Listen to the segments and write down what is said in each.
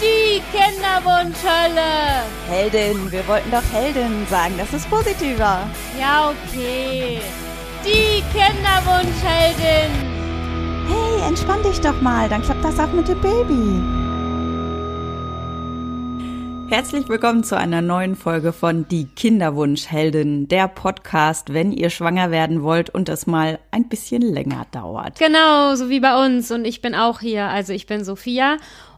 Die Kinderwunschhölle. Heldin, wir wollten doch Heldin sagen, das ist positiver. Ja, okay. Die Kinderwunschheldin. Hey, entspann dich doch mal, dann klappt das auch mit dem Baby. Herzlich willkommen zu einer neuen Folge von Die Kinderwunschheldin, der Podcast, wenn ihr schwanger werden wollt und es mal ein bisschen länger dauert. Genau, so wie bei uns. Und ich bin auch hier. Also ich bin Sophia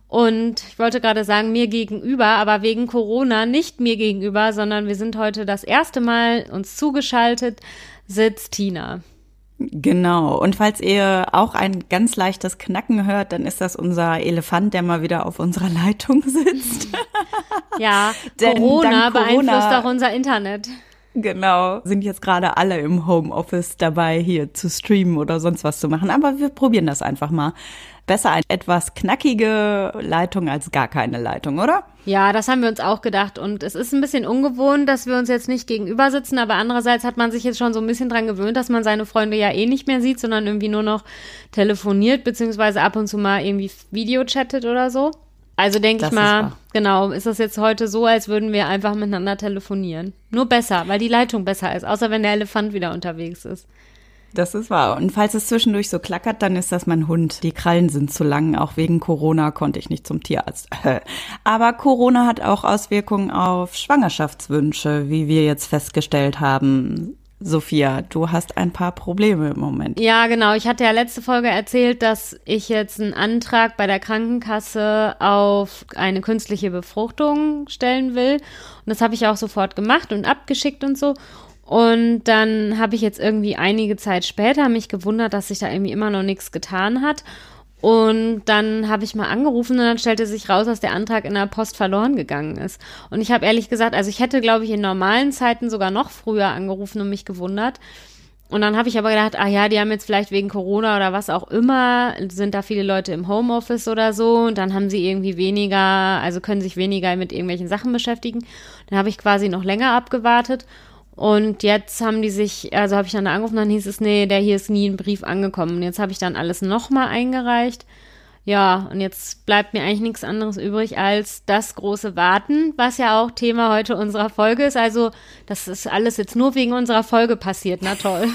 und ich wollte gerade sagen, mir gegenüber, aber wegen Corona nicht mir gegenüber, sondern wir sind heute das erste Mal uns zugeschaltet, sitzt Tina. Genau. Und falls ihr auch ein ganz leichtes Knacken hört, dann ist das unser Elefant, der mal wieder auf unserer Leitung sitzt. Ja, Corona, Corona beeinflusst auch unser Internet. Genau, sind jetzt gerade alle im Homeoffice dabei, hier zu streamen oder sonst was zu machen. Aber wir probieren das einfach mal besser eine etwas knackige Leitung als gar keine Leitung, oder? Ja, das haben wir uns auch gedacht. Und es ist ein bisschen ungewohnt, dass wir uns jetzt nicht gegenüber sitzen, aber andererseits hat man sich jetzt schon so ein bisschen dran gewöhnt, dass man seine Freunde ja eh nicht mehr sieht, sondern irgendwie nur noch telefoniert, beziehungsweise ab und zu mal irgendwie Video chattet oder so. Also denke ich mal, genau, ist das jetzt heute so, als würden wir einfach miteinander telefonieren. Nur besser, weil die Leitung besser ist, außer wenn der Elefant wieder unterwegs ist. Das ist wahr. Und falls es zwischendurch so klackert, dann ist das mein Hund. Die Krallen sind zu lang. Auch wegen Corona konnte ich nicht zum Tierarzt. Aber Corona hat auch Auswirkungen auf Schwangerschaftswünsche, wie wir jetzt festgestellt haben. Sophia, du hast ein paar Probleme im Moment. Ja, genau. Ich hatte ja letzte Folge erzählt, dass ich jetzt einen Antrag bei der Krankenkasse auf eine künstliche Befruchtung stellen will. Und das habe ich auch sofort gemacht und abgeschickt und so. Und dann habe ich jetzt irgendwie einige Zeit später mich gewundert, dass sich da irgendwie immer noch nichts getan hat. Und dann habe ich mal angerufen und dann stellte sich raus, dass der Antrag in der Post verloren gegangen ist. Und ich habe ehrlich gesagt, also ich hätte, glaube ich, in normalen Zeiten sogar noch früher angerufen und mich gewundert. Und dann habe ich aber gedacht, ah ja, die haben jetzt vielleicht wegen Corona oder was auch immer, sind da viele Leute im Homeoffice oder so und dann haben sie irgendwie weniger, also können sich weniger mit irgendwelchen Sachen beschäftigen. Dann habe ich quasi noch länger abgewartet und jetzt haben die sich, also habe ich dann angerufen, dann hieß es, nee, der hier ist nie ein Brief angekommen. Und jetzt habe ich dann alles nochmal eingereicht. Ja, und jetzt bleibt mir eigentlich nichts anderes übrig als das große Warten, was ja auch Thema heute unserer Folge ist. Also, das ist alles jetzt nur wegen unserer Folge passiert. Na toll.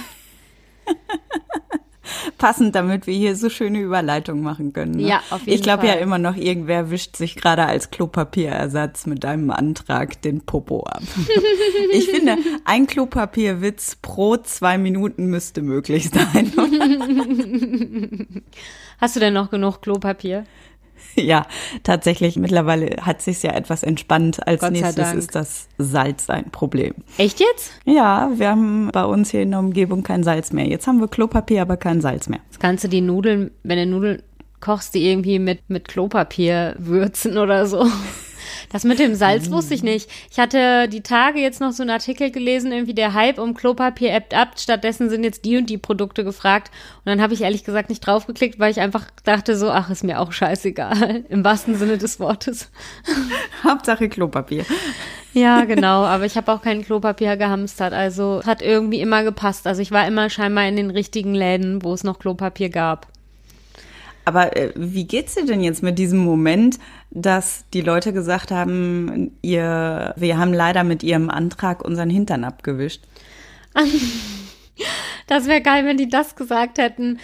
passend, damit wir hier so schöne Überleitungen machen können. Ne? Ja, auf jeden Ich glaube ja immer noch, irgendwer wischt sich gerade als Klopapierersatz mit deinem Antrag den Popo ab. ich finde, ein Klopapierwitz pro zwei Minuten müsste möglich sein. Hast du denn noch genug Klopapier? Ja, tatsächlich. Mittlerweile hat sich ja etwas entspannt. Als nächstes ist das Salz ein Problem. Echt jetzt? Ja, wir haben bei uns hier in der Umgebung kein Salz mehr. Jetzt haben wir Klopapier, aber kein Salz mehr. Das kannst du die Nudeln, wenn du Nudeln kochst, die irgendwie mit, mit Klopapier würzen oder so. Das mit dem Salz mm. wusste ich nicht. Ich hatte die Tage jetzt noch so einen Artikel gelesen, irgendwie der Hype um Klopapier ebbt ab. Stattdessen sind jetzt die und die Produkte gefragt. Und dann habe ich ehrlich gesagt nicht draufgeklickt, weil ich einfach dachte so, ach, ist mir auch scheißegal. Im wahrsten Sinne des Wortes. Hauptsache Klopapier. Ja, genau. Aber ich habe auch kein Klopapier gehamstert. Also hat irgendwie immer gepasst. Also ich war immer scheinbar in den richtigen Läden, wo es noch Klopapier gab. Aber äh, wie geht's dir denn jetzt mit diesem Moment, dass die Leute gesagt haben, ihr, wir haben leider mit ihrem Antrag unseren Hintern abgewischt? Das wäre geil, wenn die das gesagt hätten.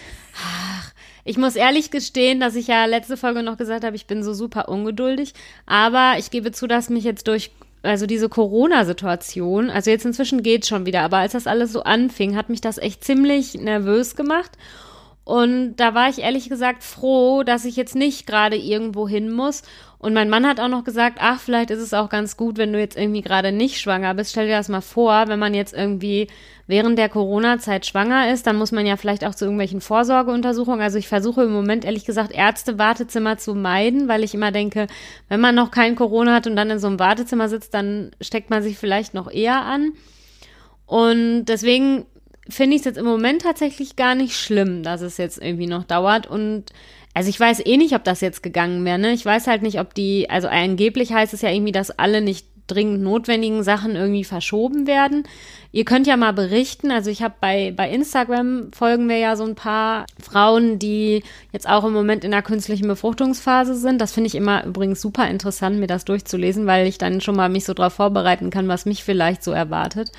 Ich muss ehrlich gestehen, dass ich ja letzte Folge noch gesagt habe, ich bin so super ungeduldig. Aber ich gebe zu, dass mich jetzt durch also diese Corona-Situation, also jetzt inzwischen geht's schon wieder, aber als das alles so anfing, hat mich das echt ziemlich nervös gemacht. Und da war ich ehrlich gesagt froh, dass ich jetzt nicht gerade irgendwo hin muss. Und mein Mann hat auch noch gesagt, ach, vielleicht ist es auch ganz gut, wenn du jetzt irgendwie gerade nicht schwanger bist. Stell dir das mal vor, wenn man jetzt irgendwie während der Corona-Zeit schwanger ist, dann muss man ja vielleicht auch zu irgendwelchen Vorsorgeuntersuchungen. Also ich versuche im Moment ehrlich gesagt Ärzte-Wartezimmer zu meiden, weil ich immer denke, wenn man noch kein Corona hat und dann in so einem Wartezimmer sitzt, dann steckt man sich vielleicht noch eher an. Und deswegen finde ich es jetzt im Moment tatsächlich gar nicht schlimm, dass es jetzt irgendwie noch dauert. Und also ich weiß eh nicht, ob das jetzt gegangen wäre. Ne? Ich weiß halt nicht, ob die, also angeblich heißt es ja irgendwie, dass alle nicht dringend notwendigen Sachen irgendwie verschoben werden. Ihr könnt ja mal berichten, also ich habe bei, bei Instagram folgen wir ja so ein paar Frauen, die jetzt auch im Moment in der künstlichen Befruchtungsphase sind. Das finde ich immer übrigens super interessant, mir das durchzulesen, weil ich dann schon mal mich so darauf vorbereiten kann, was mich vielleicht so erwartet.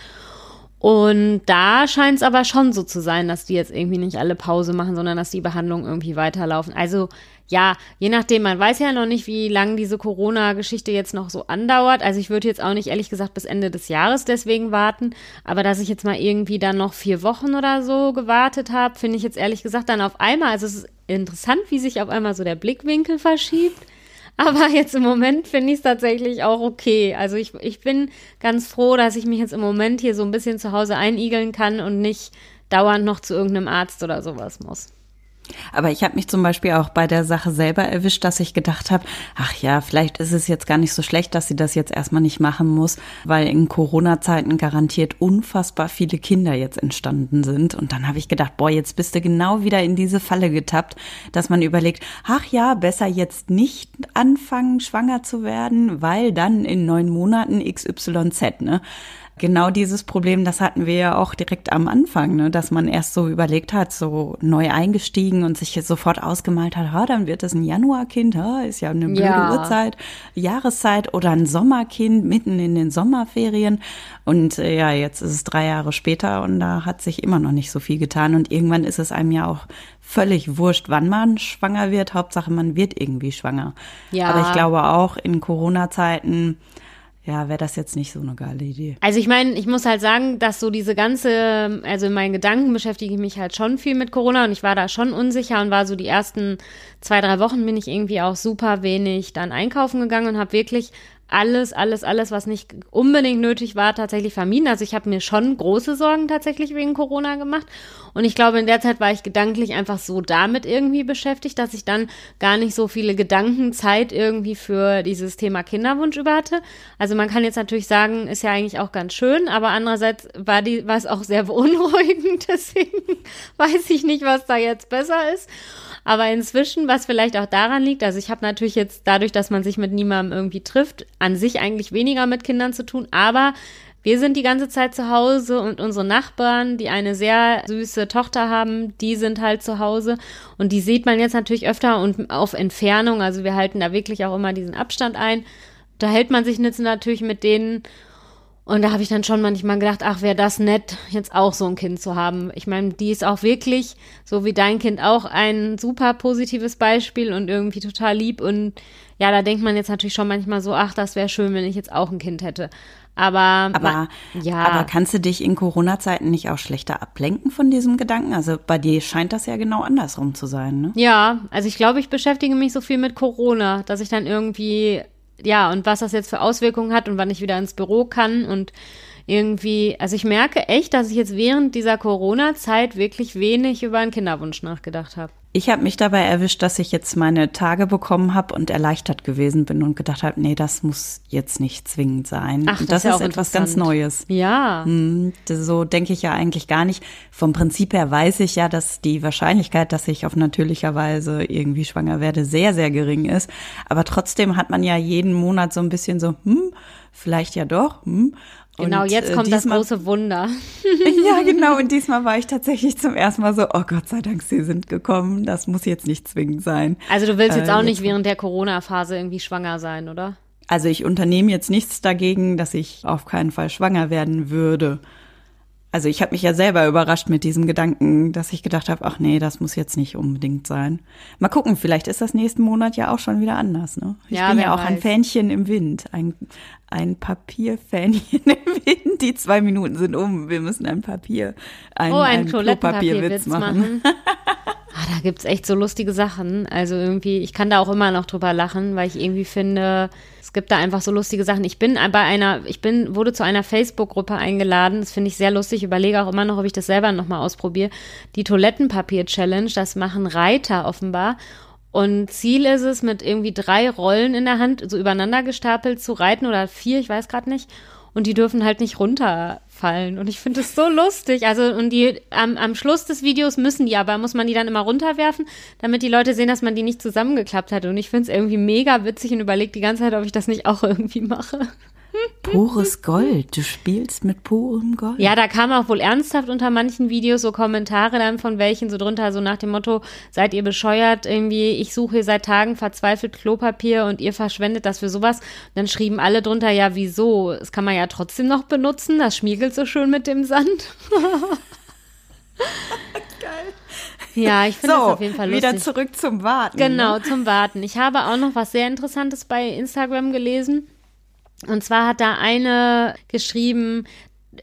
Und da scheint es aber schon so zu sein, dass die jetzt irgendwie nicht alle Pause machen, sondern dass die Behandlungen irgendwie weiterlaufen. Also ja, je nachdem, man weiß ja noch nicht, wie lange diese Corona-Geschichte jetzt noch so andauert. Also ich würde jetzt auch nicht ehrlich gesagt bis Ende des Jahres deswegen warten. Aber dass ich jetzt mal irgendwie dann noch vier Wochen oder so gewartet habe, finde ich jetzt ehrlich gesagt dann auf einmal, also es ist interessant, wie sich auf einmal so der Blickwinkel verschiebt. Aber jetzt im Moment finde ich es tatsächlich auch okay. Also ich, ich bin ganz froh, dass ich mich jetzt im Moment hier so ein bisschen zu Hause einigeln kann und nicht dauernd noch zu irgendeinem Arzt oder sowas muss. Aber ich habe mich zum Beispiel auch bei der Sache selber erwischt, dass ich gedacht habe, ach ja, vielleicht ist es jetzt gar nicht so schlecht, dass sie das jetzt erstmal nicht machen muss, weil in Corona-Zeiten garantiert unfassbar viele Kinder jetzt entstanden sind. Und dann habe ich gedacht, boah, jetzt bist du genau wieder in diese Falle getappt, dass man überlegt, ach ja, besser jetzt nicht anfangen, schwanger zu werden, weil dann in neun Monaten XYZ, ne? Genau dieses Problem, das hatten wir ja auch direkt am Anfang, ne, dass man erst so überlegt hat, so neu eingestiegen und sich jetzt sofort ausgemalt hat, ha, dann wird es ein Januarkind, ha, ist ja eine blöde ja. Uhrzeit, Jahreszeit oder ein Sommerkind mitten in den Sommerferien. Und äh, ja, jetzt ist es drei Jahre später und da hat sich immer noch nicht so viel getan. Und irgendwann ist es einem ja auch völlig wurscht, wann man schwanger wird. Hauptsache, man wird irgendwie schwanger. Ja. Aber ich glaube auch in Corona-Zeiten, ja, wäre das jetzt nicht so eine geile Idee. Also ich meine, ich muss halt sagen, dass so diese ganze, also in meinen Gedanken beschäftige ich mich halt schon viel mit Corona und ich war da schon unsicher und war so die ersten zwei, drei Wochen bin ich irgendwie auch super wenig dann einkaufen gegangen und habe wirklich alles, alles, alles, was nicht unbedingt nötig war, tatsächlich vermieden. Also ich habe mir schon große Sorgen tatsächlich wegen Corona gemacht. Und ich glaube, in der Zeit war ich gedanklich einfach so damit irgendwie beschäftigt, dass ich dann gar nicht so viele Gedankenzeit irgendwie für dieses Thema Kinderwunsch über hatte. Also man kann jetzt natürlich sagen, ist ja eigentlich auch ganz schön, aber andererseits war die, war es auch sehr beunruhigend. Deswegen weiß ich nicht, was da jetzt besser ist. Aber inzwischen, was vielleicht auch daran liegt, also ich habe natürlich jetzt dadurch, dass man sich mit niemandem irgendwie trifft, an sich eigentlich weniger mit Kindern zu tun, aber wir sind die ganze Zeit zu Hause und unsere Nachbarn, die eine sehr süße Tochter haben, die sind halt zu Hause und die sieht man jetzt natürlich öfter und auf Entfernung. Also wir halten da wirklich auch immer diesen Abstand ein. Da hält man sich jetzt natürlich mit denen und da habe ich dann schon manchmal gedacht, ach, wäre das nett, jetzt auch so ein Kind zu haben. Ich meine, die ist auch wirklich, so wie dein Kind auch, ein super positives Beispiel und irgendwie total lieb. Und ja, da denkt man jetzt natürlich schon manchmal so, ach, das wäre schön, wenn ich jetzt auch ein Kind hätte. Aber, aber, ja. aber kannst du dich in Corona-Zeiten nicht auch schlechter ablenken von diesem Gedanken? Also bei dir scheint das ja genau andersrum zu sein, ne? Ja, also ich glaube, ich beschäftige mich so viel mit Corona, dass ich dann irgendwie ja, und was das jetzt für Auswirkungen hat und wann ich wieder ins Büro kann und irgendwie, also ich merke echt, dass ich jetzt während dieser Corona-Zeit wirklich wenig über einen Kinderwunsch nachgedacht habe. Ich habe mich dabei erwischt, dass ich jetzt meine Tage bekommen habe und erleichtert gewesen bin und gedacht habe, nee, das muss jetzt nicht zwingend sein. Ach, das, das ist, ist etwas ganz Neues. Ja. Hm, so denke ich ja eigentlich gar nicht. Vom Prinzip her weiß ich ja, dass die Wahrscheinlichkeit, dass ich auf natürlicher Weise irgendwie schwanger werde, sehr, sehr gering ist. Aber trotzdem hat man ja jeden Monat so ein bisschen so, hm, vielleicht ja doch, hm. Genau, und, jetzt äh, kommt äh, diesmal, das große Wunder. ja, genau. Und diesmal war ich tatsächlich zum ersten Mal so, oh Gott sei Dank, sie sind gekommen. Das muss jetzt nicht zwingend sein. Also du willst jetzt äh, auch nicht während der Corona-Phase irgendwie schwanger sein, oder? Also ich unternehme jetzt nichts dagegen, dass ich auf keinen Fall schwanger werden würde. Also ich habe mich ja selber überrascht mit diesem Gedanken, dass ich gedacht habe, ach nee, das muss jetzt nicht unbedingt sein. Mal gucken, vielleicht ist das nächsten Monat ja auch schon wieder anders. Ne? Ich ja, bin ja auch weiß. ein Fähnchen im Wind, ein, ein Papierfähnchen Wind. Die zwei Minuten sind um. Wir müssen ein Papier, ein, oh, ein, ein Klopapierwitz machen. machen. ah, da gibt's echt so lustige Sachen. Also irgendwie, ich kann da auch immer noch drüber lachen, weil ich irgendwie finde, es gibt da einfach so lustige Sachen. Ich bin bei einer, ich bin, wurde zu einer Facebook-Gruppe eingeladen. Das finde ich sehr lustig. Überlege auch immer noch, ob ich das selber nochmal ausprobiere. Die Toilettenpapier-Challenge, das machen Reiter offenbar. Und Ziel ist es, mit irgendwie drei Rollen in der Hand so übereinander gestapelt zu reiten oder vier, ich weiß gerade nicht. Und die dürfen halt nicht runterfallen. Und ich finde es so lustig. Also, und die am, am Schluss des Videos müssen die aber, muss man die dann immer runterwerfen, damit die Leute sehen, dass man die nicht zusammengeklappt hat. Und ich finde es irgendwie mega witzig und überlege die ganze Zeit, ob ich das nicht auch irgendwie mache. Pures Gold. Du spielst mit purem Gold. Ja, da kam auch wohl ernsthaft unter manchen Videos so Kommentare dann von welchen so drunter, so nach dem Motto, seid ihr bescheuert, irgendwie, ich suche hier seit Tagen verzweifelt Klopapier und ihr verschwendet das für sowas. Und dann schrieben alle drunter, ja, wieso? Das kann man ja trotzdem noch benutzen, das schmiegelt so schön mit dem Sand. Geil. Ja, ich finde So, das auf jeden Fall lustig. wieder zurück zum Warten. Genau, Ne? zum Warten. Ich habe auch noch was sehr Interessantes bei Instagram gelesen. Und zwar hat da eine geschrieben,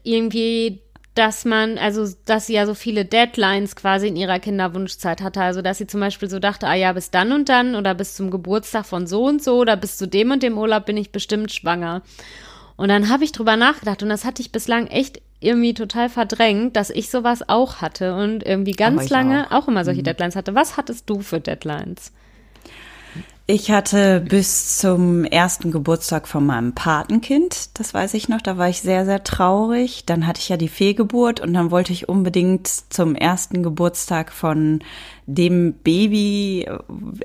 irgendwie, dass man, also, dass sie ja so viele Deadlines quasi in ihrer Kinderwunschzeit hatte. Also, dass sie zum Beispiel so dachte, ah ja, bis dann und dann oder bis zum Geburtstag von so und so oder bis zu dem und dem Urlaub bin ich bestimmt schwanger. Und dann habe ich drüber nachgedacht und das hatte ich bislang echt irgendwie total verdrängt, dass ich sowas auch hatte und irgendwie ganz lange auch, auch. immer solche Deadlines hatte. Was hattest du für Deadlines? Ich hatte bis zum ersten Geburtstag von meinem Patenkind, das weiß ich noch, da war ich sehr, sehr traurig. Dann hatte ich ja die Fehlgeburt und dann wollte ich unbedingt zum ersten Geburtstag von dem Baby,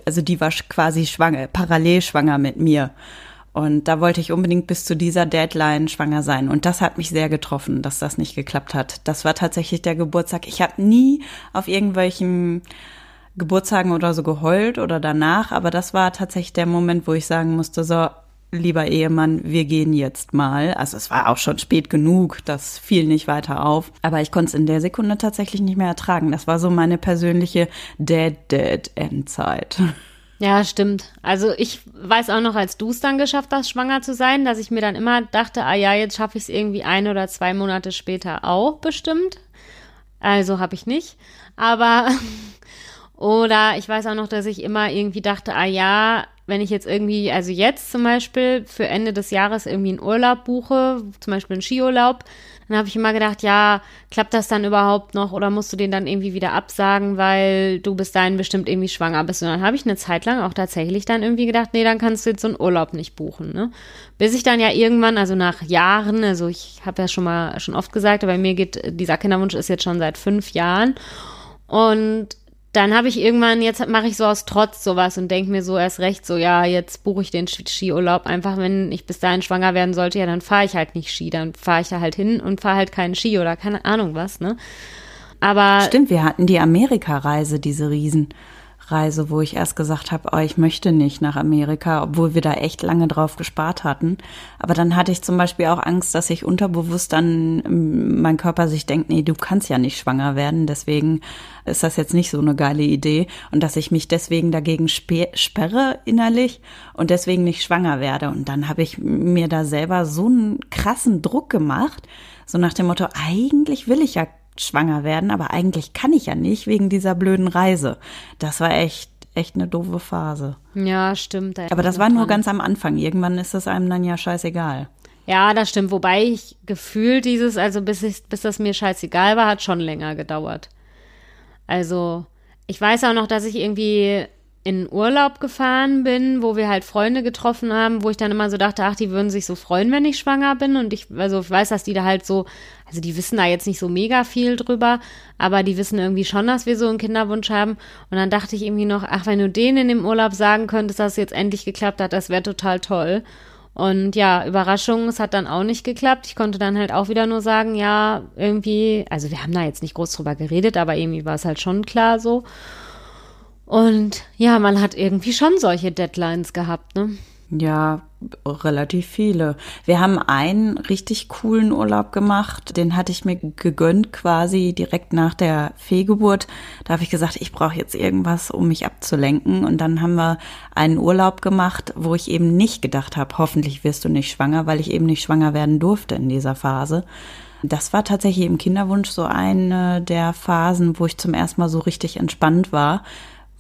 also die war quasi schwanger, parallel schwanger mit mir. Und da wollte ich unbedingt bis zu dieser Deadline schwanger sein. Und das hat mich sehr getroffen, dass das nicht geklappt hat. Das war tatsächlich der Geburtstag. Ich habe nie auf irgendwelchen Geburtstagen oder so geheult oder danach, aber das war tatsächlich der Moment, wo ich sagen musste, so, lieber Ehemann, wir gehen jetzt mal. Also es war auch schon spät genug, das fiel nicht weiter auf. Aber ich konnte es in der Sekunde tatsächlich nicht mehr ertragen. Das war so meine persönliche Dead-Dead-Endzeit. Ja, stimmt. Also ich weiß auch noch, als du es dann geschafft hast, schwanger zu sein, dass ich mir dann immer dachte, ah ja, jetzt schaffe ich es irgendwie ein oder zwei Monate später auch bestimmt. Also habe ich nicht. Aber oder ich weiß auch noch, dass ich immer irgendwie dachte, ah ja, wenn ich jetzt irgendwie, also jetzt zum Beispiel für Ende des Jahres irgendwie einen Urlaub buche, zum Beispiel einen Skiurlaub, dann habe ich immer gedacht, ja, klappt das dann überhaupt noch oder musst du den dann irgendwie wieder absagen, weil du bis dahin bestimmt irgendwie schwanger bist. Und dann habe ich eine Zeit lang auch tatsächlich dann irgendwie gedacht, nee, dann kannst du jetzt so einen Urlaub nicht buchen, ne? Bis ich dann ja irgendwann, also nach Jahren, also ich habe ja schon mal schon oft gesagt, aber bei mir geht dieser Kinderwunsch ist jetzt schon seit fünf Jahren und dann habe ich irgendwann, jetzt mache ich so aus Trotz sowas und denke mir so erst recht so, ja, jetzt buche ich den Ski- Skiurlaub. Einfach, wenn ich bis dahin schwanger werden sollte, ja, dann fahre ich halt nicht Ski, dann fahre ich da halt hin und fahre halt keinen Ski oder keine Ahnung was, ne? Aber Stimmt, wir hatten die Amerika-Reise, diese Riesenreise, wo ich erst gesagt habe, oh, ich möchte nicht nach Amerika, obwohl wir da echt lange drauf gespart hatten. Aber dann hatte ich zum Beispiel auch Angst, dass ich unterbewusst dann ähm, mein Körper sich denkt, nee, du kannst ja nicht schwanger werden, deswegen ist das jetzt nicht so eine geile Idee und dass ich mich deswegen dagegen spe- sperre innerlich und deswegen nicht schwanger werde. Und dann habe ich mir da selber so einen krassen Druck gemacht, so nach dem Motto, eigentlich will ich ja schwanger werden, aber eigentlich kann ich ja nicht wegen dieser blöden Reise. Das war echt, echt eine doofe Phase. ja, stimmt. Aber das war nur ganz am Anfang. Irgendwann ist es einem dann ja scheißegal. Ja, das stimmt. Wobei ich gefühlt dieses, also bis, ich, bis das mir scheißegal war, hat schon länger gedauert. Also, ich weiß auch noch, dass ich irgendwie in Urlaub gefahren bin, wo wir halt Freunde getroffen haben, wo ich dann immer so dachte, ach, die würden sich so freuen, wenn ich schwanger bin. Und ich, also ich weiß, dass die da halt so, also die wissen da jetzt nicht so mega viel drüber, aber die wissen irgendwie schon, dass wir so einen Kinderwunsch haben. Und dann dachte ich irgendwie noch, ach, wenn du denen in dem Urlaub sagen könntest, dass es jetzt endlich geklappt hat, das wäre total toll. Und ja, Überraschung, es hat dann auch nicht geklappt. Ich konnte dann halt auch wieder nur sagen, ja, irgendwie, also wir haben da jetzt nicht groß drüber geredet, aber irgendwie war es halt schon klar so. Und ja, man hat irgendwie schon solche Deadlines gehabt, ne? Ja, relativ viele. Wir haben einen richtig coolen Urlaub gemacht. Den hatte ich mir gegönnt quasi direkt nach der Fehlgeburt. Da habe ich gesagt, ich brauche jetzt irgendwas, um mich abzulenken. Und dann haben wir einen Urlaub gemacht, wo ich eben nicht gedacht habe, hoffentlich wirst du nicht schwanger, weil ich eben nicht schwanger werden durfte in dieser Phase. Das war tatsächlich im Kinderwunsch so eine der Phasen, wo ich zum ersten Mal so richtig entspannt war,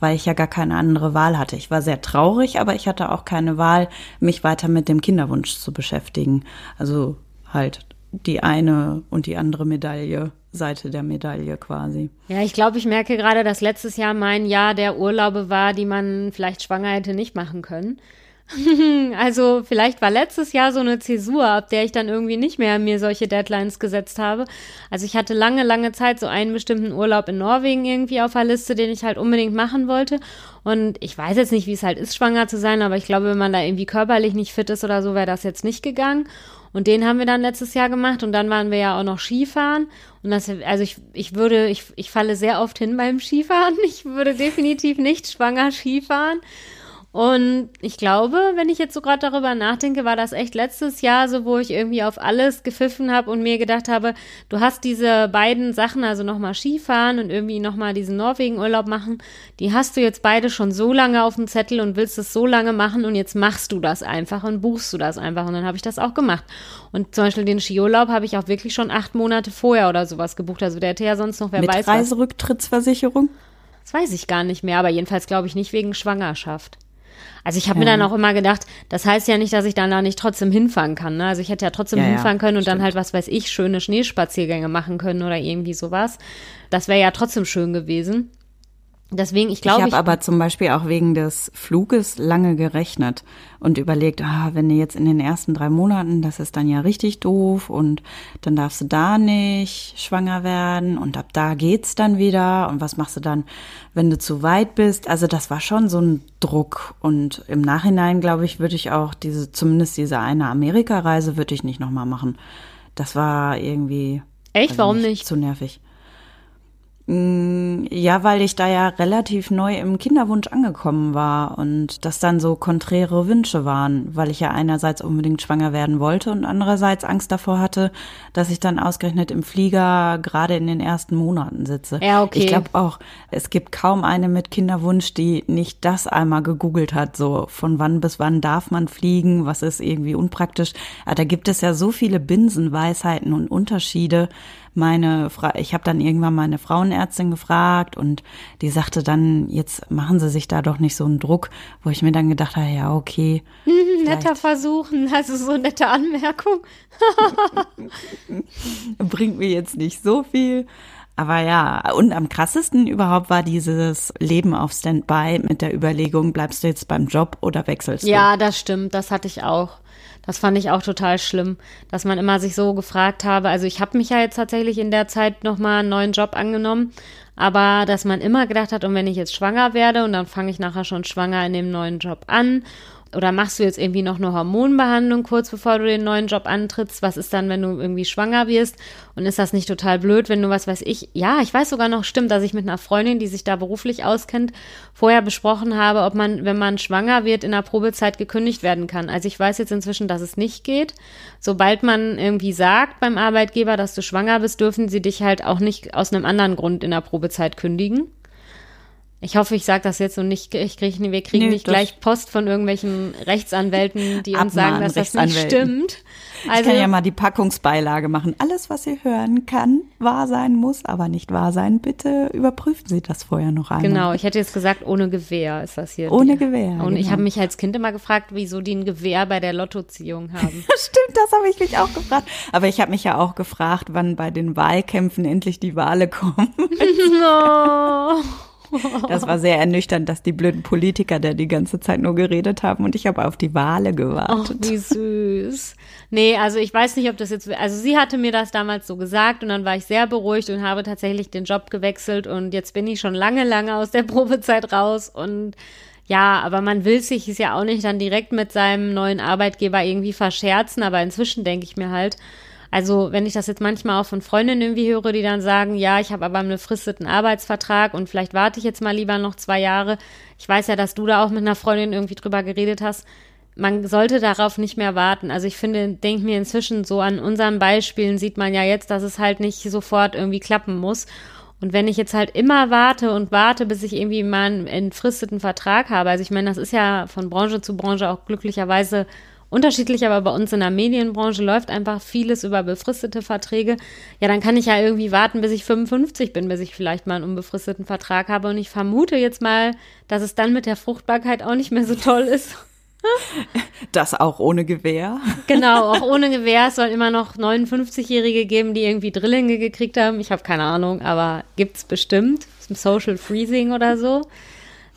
weil ich ja gar keine andere Wahl hatte. Ich war sehr traurig, aber ich hatte auch keine Wahl, mich weiter mit dem Kinderwunsch zu beschäftigen. Also halt die eine und die andere Medaille, Seite der Medaille quasi. Ja, ich glaube, ich merke gerade, dass letztes Jahr mein Jahr der Urlaube war, die man vielleicht schwanger hätte nicht machen können. Also vielleicht war letztes Jahr so eine Zäsur, ab der ich dann irgendwie nicht mehr mir solche Deadlines gesetzt habe. Also ich hatte lange, lange Zeit so einen bestimmten Urlaub in Norwegen irgendwie auf der Liste, den ich halt unbedingt machen wollte. Und ich weiß jetzt nicht, wie es halt ist, schwanger zu sein, aber ich glaube, wenn man da irgendwie körperlich nicht fit ist oder so, wäre das jetzt nicht gegangen. Und den haben wir dann letztes Jahr gemacht und dann waren wir ja auch noch Skifahren. Und das, also ich, ich würde, ich, ich falle sehr oft hin beim Skifahren. Ich würde definitiv nicht schwanger Skifahren. Und ich glaube, wenn ich jetzt so gerade darüber nachdenke, war das echt letztes Jahr so, wo ich irgendwie auf alles gepfiffen habe und mir gedacht habe, du hast diese beiden Sachen, also nochmal Skifahren und irgendwie nochmal diesen Norwegen-Urlaub machen, die hast du jetzt beide schon so lange auf dem Zettel und willst es so lange machen und jetzt machst du das einfach und buchst du das einfach und dann habe ich das auch gemacht. Und zum Beispiel den Skiurlaub habe ich auch wirklich schon acht Monate vorher oder sowas gebucht. Also der hätte ja sonst noch, wer Mit weiß. Reiserücktrittsversicherung? Was. Das weiß ich gar nicht mehr, aber jedenfalls glaube ich nicht wegen Schwangerschaft. Also ich habe ja. mir dann auch immer gedacht, das heißt ja nicht, dass ich dann da nicht trotzdem hinfahren kann. Ne? Also ich hätte ja trotzdem ja, hinfahren können und stimmt. dann halt, was weiß ich, schöne Schneespaziergänge machen können oder irgendwie sowas. Das wäre ja trotzdem schön gewesen. Deswegen, ich glaube. Ich habe aber zum Beispiel auch wegen des Fluges lange gerechnet und überlegt, ah, wenn du jetzt in den ersten drei Monaten, das ist dann ja richtig doof und dann darfst du da nicht schwanger werden und ab da geht's dann wieder und was machst du dann, wenn du zu weit bist? Also das war schon so ein Druck und im Nachhinein, glaube ich, würde ich auch diese, zumindest diese eine Amerikareise würde ich nicht nochmal machen. Das war irgendwie. Echt? Also Warum nicht? Zu nervig. Ja, weil ich da ja relativ neu im Kinderwunsch angekommen war und das dann so konträre Wünsche waren, weil ich ja einerseits unbedingt schwanger werden wollte und andererseits Angst davor hatte, dass ich dann ausgerechnet im Flieger gerade in den ersten Monaten sitze. Ja, okay. Ich glaube auch, es gibt kaum eine mit Kinderwunsch, die nicht das einmal gegoogelt hat, so von wann bis wann darf man fliegen, was ist irgendwie unpraktisch. Aber da gibt es ja so viele Binsenweisheiten und Unterschiede meine Fra ich habe dann irgendwann meine Frauenärztin gefragt und die sagte dann, jetzt machen Sie sich da doch nicht so einen Druck, wo ich mir dann gedacht habe, ja, okay. Netter Versuch, also so nette Anmerkung. Bringt mir jetzt nicht so viel. Aber ja, und am krassesten überhaupt war dieses Leben auf Standby mit der Überlegung, bleibst du jetzt beim Job oder wechselst du? Ja, das stimmt, das hatte ich auch. Das fand ich auch total schlimm, dass man immer sich so gefragt habe. Also ich habe mich ja jetzt tatsächlich in der Zeit nochmal einen neuen Job angenommen, aber dass man immer gedacht hat, und wenn ich jetzt schwanger werde und dann fange ich nachher schon schwanger in dem neuen Job an oder machst du jetzt irgendwie noch eine Hormonbehandlung kurz bevor du den neuen Job antrittst? Was ist dann, wenn du irgendwie schwanger wirst? Und ist das nicht total blöd, wenn du was weiß ich? Ja, ich weiß sogar noch, stimmt, dass ich mit einer Freundin, die sich da beruflich auskennt, vorher besprochen habe, ob man, wenn man schwanger wird, in der Probezeit gekündigt werden kann. Also ich weiß jetzt inzwischen, dass es nicht geht. Sobald man irgendwie sagt beim Arbeitgeber, dass du schwanger bist, dürfen sie dich halt auch nicht aus einem anderen Grund in der Probezeit kündigen. Ich hoffe, ich sage das jetzt und nicht, ich krieg, wir kriegen nee, nicht gleich Post von irgendwelchen Rechtsanwälten, die uns sagen, dass das nicht stimmt. Also, ich kann ja mal die Packungsbeilage machen. Alles, was ihr hören kann, wahr sein muss, aber nicht wahr sein. Bitte überprüfen Sie das vorher noch einmal. Genau, ich hätte jetzt gesagt, ohne Gewehr ist das hier. Ohne die. Gewehr. Und genau. ich habe mich als Kind immer gefragt, wieso die ein Gewehr bei der Lottoziehung haben. Stimmt, das habe ich mich auch gefragt. Aber ich habe mich ja auch gefragt, wann bei den Wahlkämpfen endlich die Wale kommen. oh. Das war sehr ernüchternd, dass die blöden Politiker da die ganze Zeit nur geredet haben und ich habe auf die Wale gewartet. Oh, wie süß. Nee, also ich weiß nicht, ob das jetzt, also sie hatte mir das damals so gesagt und dann war ich sehr beruhigt und habe tatsächlich den Job gewechselt und jetzt bin ich schon lange, lange aus der Probezeit raus und ja, aber man will sich es ja auch nicht dann direkt mit seinem neuen Arbeitgeber irgendwie verscherzen, aber inzwischen denke ich mir halt, also wenn ich das jetzt manchmal auch von Freundinnen irgendwie höre, die dann sagen, ja, ich habe aber einen befristeten Arbeitsvertrag und vielleicht warte ich jetzt mal lieber noch zwei Jahre. Ich weiß ja, dass du da auch mit einer Freundin irgendwie drüber geredet hast. Man sollte darauf nicht mehr warten. Also ich finde, denk mir inzwischen so an unseren Beispielen sieht man ja jetzt, dass es halt nicht sofort irgendwie klappen muss. Und wenn ich jetzt halt immer warte und warte, bis ich irgendwie mal einen entfristeten Vertrag habe, also ich meine, das ist ja von Branche zu Branche auch glücklicherweise unterschiedlich, aber bei uns in der Medienbranche läuft einfach vieles über befristete Verträge. Ja, dann kann ich ja irgendwie warten, bis ich 55 bin, bis ich vielleicht mal einen unbefristeten Vertrag habe. Und ich vermute jetzt mal, dass es dann mit der Fruchtbarkeit auch nicht mehr so toll ist. Das auch ohne Gewehr. Genau, auch ohne Gewehr. Es soll immer noch 59-Jährige geben, die irgendwie Drillinge gekriegt haben. Ich habe keine Ahnung, aber gibt's bestimmt. Social Freezing oder so.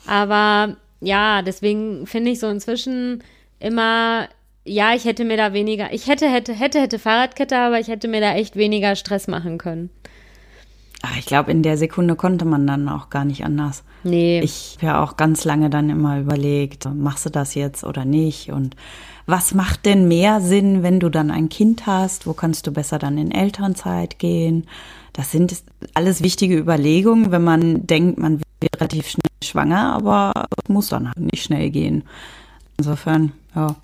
Aber ja, deswegen finde ich so inzwischen immer, ja, ich hätte mir da weniger, ich hätte, hätte, hätte, hätte Fahrradkette, aber ich hätte mir da echt weniger Stress machen können. Ach, ich glaube, in der Sekunde konnte man dann auch gar nicht anders. Nee. Ich habe ja auch ganz lange dann immer überlegt, machst du das jetzt oder nicht? Und was macht denn mehr Sinn, wenn du dann ein Kind hast? Wo kannst du besser dann in Elternzeit gehen? Das sind alles wichtige Überlegungen, wenn man denkt, man wird relativ schnell schwanger, aber es muss dann halt nicht schnell gehen. Insofern, ja.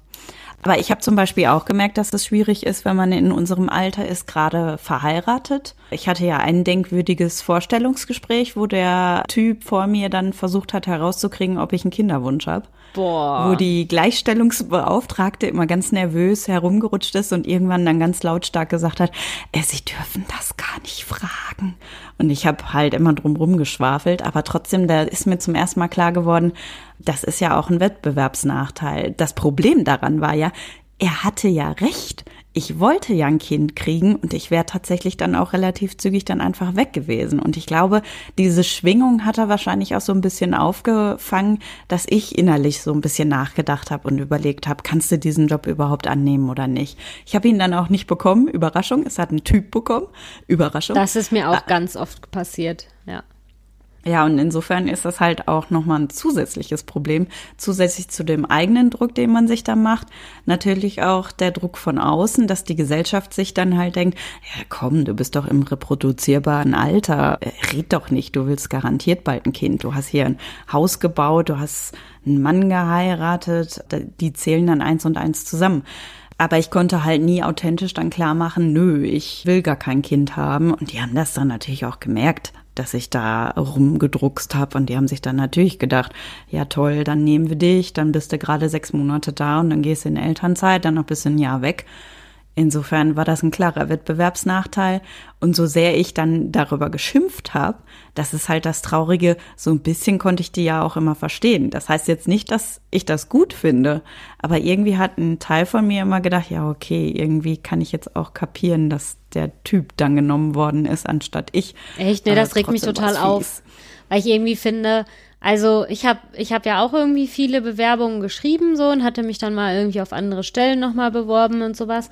Aber ich habe zum Beispiel auch gemerkt, dass es schwierig ist, wenn man in unserem Alter ist, gerade verheiratet. Ich hatte ja ein denkwürdiges Vorstellungsgespräch, wo der Typ vor mir dann versucht hat herauszukriegen, ob ich einen Kinderwunsch habe. Boah. Wo die Gleichstellungsbeauftragte immer ganz nervös herumgerutscht ist und irgendwann dann ganz lautstark gesagt hat, äh, Sie dürfen das gar nicht fragen. Und ich habe halt immer drum rumgeschwafelt, aber trotzdem, da ist mir zum ersten Mal klar geworden, das ist ja auch ein Wettbewerbsnachteil. Das Problem daran war ja, er hatte ja recht. Ich wollte ja ein Kind kriegen und ich wäre tatsächlich dann auch relativ zügig dann einfach weg gewesen. Und ich glaube, diese Schwingung hat er wahrscheinlich auch so ein bisschen aufgefangen, dass ich innerlich so ein bisschen nachgedacht habe und überlegt habe, kannst du diesen Job überhaupt annehmen oder nicht? Ich habe ihn dann auch nicht bekommen. Überraschung, es hat einen Typ bekommen. Überraschung. Das ist mir auch ganz oft passiert, ja. Ja, und insofern ist das halt auch nochmal ein zusätzliches Problem, zusätzlich zu dem eigenen Druck, den man sich da macht. Natürlich auch der Druck von außen, dass die Gesellschaft sich dann halt denkt, ja komm, du bist doch im reproduzierbaren Alter, red doch nicht, du willst garantiert bald ein Kind, du hast hier ein Haus gebaut, du hast einen Mann geheiratet, die zählen dann eins und eins zusammen. Aber ich konnte halt nie authentisch dann klar machen, nö, ich will gar kein Kind haben. Und die haben das dann natürlich auch gemerkt dass ich da rumgedruckst habe und die haben sich dann natürlich gedacht, ja toll, dann nehmen wir dich, dann bist du gerade sechs Monate da und dann gehst du in Elternzeit, dann noch bis ein Jahr weg. Insofern war das ein klarer Wettbewerbsnachteil. Und so sehr ich dann darüber geschimpft habe, das ist halt das Traurige, so ein bisschen konnte ich die ja auch immer verstehen. Das heißt jetzt nicht, dass ich das gut finde, aber irgendwie hat ein Teil von mir immer gedacht, ja, okay, irgendwie kann ich jetzt auch kapieren, dass der Typ dann genommen worden ist, anstatt ich. Echt? Nee, das regt mich total auf. Weil ich irgendwie finde, also ich habe ich hab ja auch irgendwie viele Bewerbungen geschrieben so und hatte mich dann mal irgendwie auf andere Stellen nochmal beworben und sowas.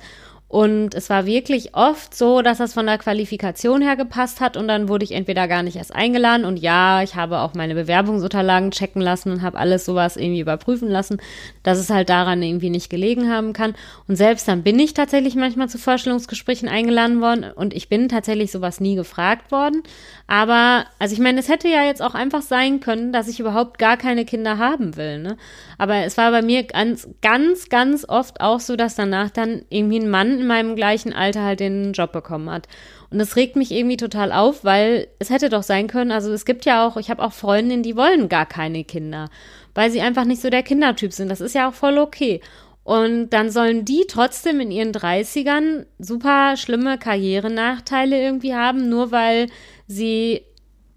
Und es war wirklich oft so, dass das von der Qualifikation her gepasst hat und dann wurde ich entweder gar nicht erst eingeladen und ja, ich habe auch meine Bewerbungsunterlagen checken lassen und habe alles sowas irgendwie überprüfen lassen, dass es halt daran irgendwie nicht gelegen haben kann. Und selbst dann bin ich tatsächlich manchmal zu Vorstellungsgesprächen eingeladen worden und ich bin tatsächlich sowas nie gefragt worden. Aber, also ich meine, es hätte ja jetzt auch einfach sein können, dass ich überhaupt gar keine Kinder haben will, ne? Aber es war bei mir ganz, ganz, ganz oft auch so, dass danach dann irgendwie ein Mann in meinem gleichen Alter halt den Job bekommen hat. Und das regt mich irgendwie total auf, weil es hätte doch sein können, also es gibt ja auch, ich habe auch Freundinnen, die wollen gar keine Kinder, weil sie einfach nicht so der Kindertyp sind. Das ist ja auch voll okay. Und dann sollen die trotzdem in ihren 30ern super schlimme Karrierenachteile irgendwie haben, nur weil sie,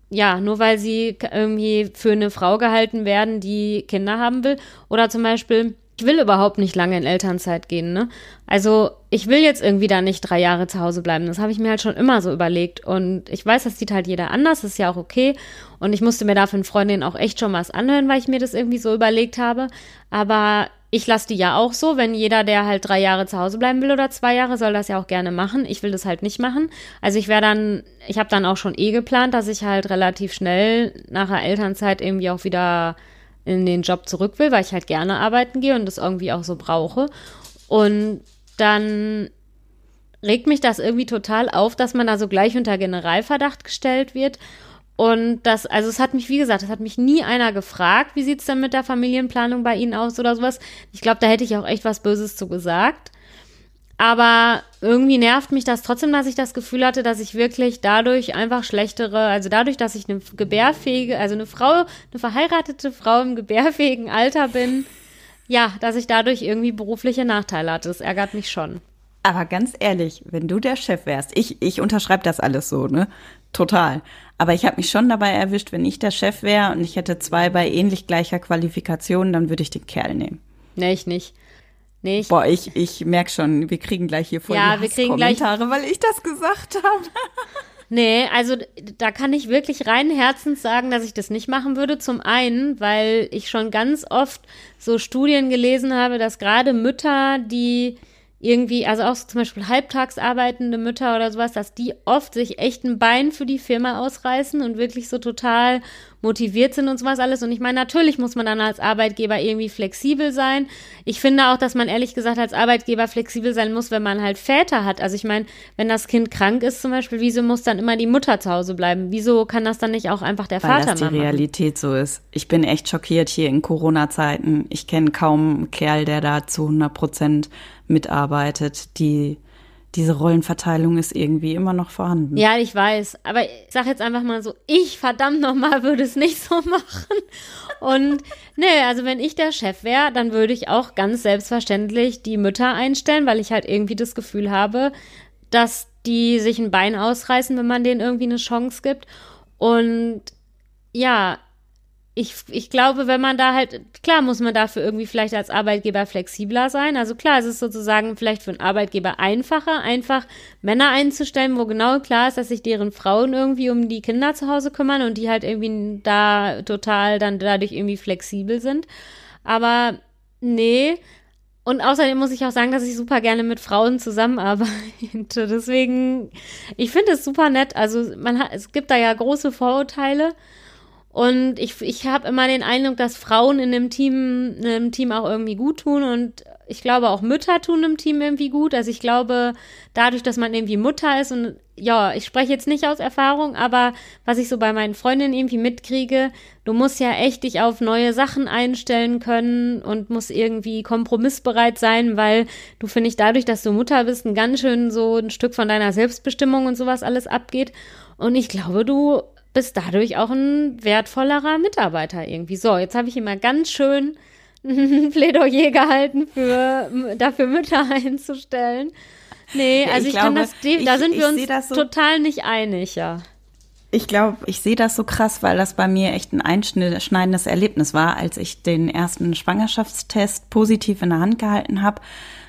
ja, nur weil sie irgendwie für eine Frau gehalten werden, die Kinder haben will. Oder zum Beispiel, ich will überhaupt nicht lange in Elternzeit gehen, ne? Also ich will jetzt irgendwie da nicht drei Jahre zu Hause bleiben. Das habe ich mir halt schon immer so überlegt. Und ich weiß, das sieht halt jeder anders, das ist ja auch okay. Und ich musste mir da eine Freundin auch echt schon was anhören, weil ich mir das irgendwie so überlegt habe. Aber ich lasse die ja auch so, wenn jeder, der halt drei Jahre zu Hause bleiben will oder zwei Jahre, soll das ja auch gerne machen. Ich will das halt nicht machen. Also ich wäre dann, ich habe dann auch schon eh geplant, dass ich halt relativ schnell nach der Elternzeit irgendwie auch wieder in den Job zurück will, weil ich halt gerne arbeiten gehe und das irgendwie auch so brauche. Und dann regt mich das irgendwie total auf, dass man da so gleich unter Generalverdacht gestellt wird und das, also es hat mich, wie gesagt, es hat mich nie einer gefragt, wie sieht's denn mit der Familienplanung bei Ihnen aus oder sowas. Ich glaube, da hätte ich auch echt was Böses zu gesagt. Aber irgendwie nervt mich das trotzdem, dass ich das Gefühl hatte, dass ich wirklich dadurch einfach schlechtere, also dadurch, dass ich eine gebärfähige, also eine Frau, eine verheiratete Frau im gebärfähigen Alter bin, ja, dass ich dadurch irgendwie berufliche Nachteile hatte. Das ärgert mich schon. Aber ganz ehrlich, wenn du der Chef wärst, ich, ich unterschreibe das alles so, ne? Total. Aber ich habe mich schon dabei erwischt, wenn ich der Chef wäre und ich hätte zwei bei ähnlich gleicher Qualifikation, dann würde ich den Kerl nehmen. Nee, ich nicht. Nee, ich Boah, ich, ich merk schon, wir kriegen gleich hier voll Ja, die wir kriegen gleich- Kommentare, weil ich das gesagt habe. Nee, also da kann ich wirklich rein Herzens sagen, dass ich das nicht machen würde. Zum einen, weil ich schon ganz oft so Studien gelesen habe, dass gerade Mütter, die irgendwie, also auch zum Beispiel halbtags arbeitende Mütter oder sowas, dass die oft sich echt ein Bein für die Firma ausreißen und wirklich so total motiviert sind und sowas alles. Und ich meine, natürlich muss man dann als Arbeitgeber irgendwie flexibel sein. Ich finde auch, dass man ehrlich gesagt als Arbeitgeber flexibel sein muss, wenn man halt Väter hat. Also ich meine, wenn das Kind krank ist zum Beispiel, wieso muss dann immer die Mutter zu Hause bleiben? Wieso kann das dann nicht auch einfach der Weil Vater das die machen? Realität so ist. Ich bin echt schockiert hier in Corona-Zeiten. Ich kenne kaum einen Kerl, der da zu 100 Prozent mitarbeitet. Die, diese Rollenverteilung ist irgendwie immer noch vorhanden. Ja, ich weiß. Aber ich sag jetzt einfach mal so, ich verdammt nochmal würde es nicht so machen. Und nee, also wenn ich der Chef wäre, dann würde ich auch ganz selbstverständlich die Mütter einstellen, weil ich halt irgendwie das Gefühl habe, dass die sich ein Bein ausreißen, wenn man denen irgendwie eine Chance gibt. Und ja, ich, ich glaube, wenn man da halt, klar muss man dafür irgendwie vielleicht als Arbeitgeber flexibler sein. Also klar, es ist sozusagen vielleicht für einen Arbeitgeber einfacher, einfach Männer einzustellen, wo genau klar ist, dass sich deren Frauen irgendwie um die Kinder zu Hause kümmern und die halt irgendwie da total dann dadurch irgendwie flexibel sind. Aber nee. Und außerdem muss ich auch sagen, dass ich super gerne mit Frauen zusammenarbeite. Deswegen, ich finde es super nett. Also man hat, es gibt da ja große Vorurteile. Und ich, ich habe immer den Eindruck, dass Frauen in dem Team, in einem Team auch irgendwie gut tun und ich glaube auch Mütter tun im Team irgendwie gut. Also ich glaube, dadurch, dass man irgendwie Mutter ist und ja, ich spreche jetzt nicht aus Erfahrung, aber was ich so bei meinen Freundinnen irgendwie mitkriege, du musst ja echt dich auf neue Sachen einstellen können und musst irgendwie kompromissbereit sein, weil du, finde ich, dadurch, dass du Mutter bist, ein ganz schön so ein Stück von deiner Selbstbestimmung und sowas alles abgeht. Und ich glaube, du bist dadurch auch ein wertvollerer Mitarbeiter irgendwie. So, jetzt habe ich immer ganz schön ein Plädoyer gehalten, für, dafür Mütter einzustellen. Nee, also ich, ich glaube, kann das, ich, da sind wir uns so, total nicht einig, ja. Ich glaube, ich sehe das so krass, weil das bei mir echt ein einschneidendes Erlebnis war, als ich den ersten Schwangerschaftstest positiv in der Hand gehalten habe.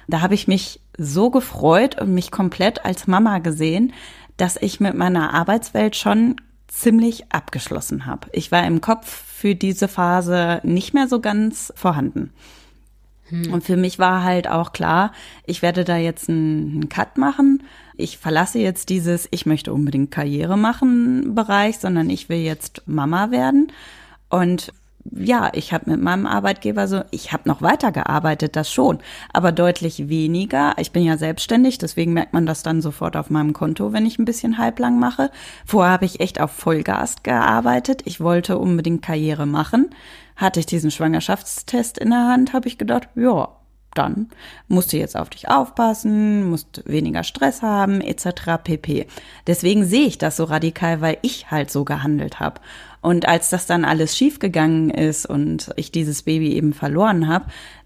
Da habe ich mich so gefreut und mich komplett als Mama gesehen, dass ich mit meiner Arbeitswelt schon ziemlich abgeschlossen habe. Ich war im Kopf für diese Phase nicht mehr so ganz vorhanden. Hm. Und für mich war halt auch klar, ich werde da jetzt einen Cut machen. Ich verlasse jetzt dieses, ich möchte unbedingt Karriere machen Bereich, sondern ich will jetzt Mama werden. Und ja, ich habe mit meinem Arbeitgeber so, ich habe noch weitergearbeitet, das schon, aber deutlich weniger. Ich bin ja selbstständig, deswegen merkt man das dann sofort auf meinem Konto, wenn ich ein bisschen halblang mache. Vorher habe ich echt auf Vollgas gearbeitet. Ich wollte unbedingt Karriere machen. Hatte ich diesen Schwangerschaftstest in der Hand, habe ich gedacht, ja, dann musst du jetzt auf dich aufpassen, musst weniger Stress haben, etc. pp. Deswegen sehe ich das so radikal, weil ich halt so gehandelt habe. Und als das dann alles schiefgegangen ist und ich dieses Baby eben verloren habe,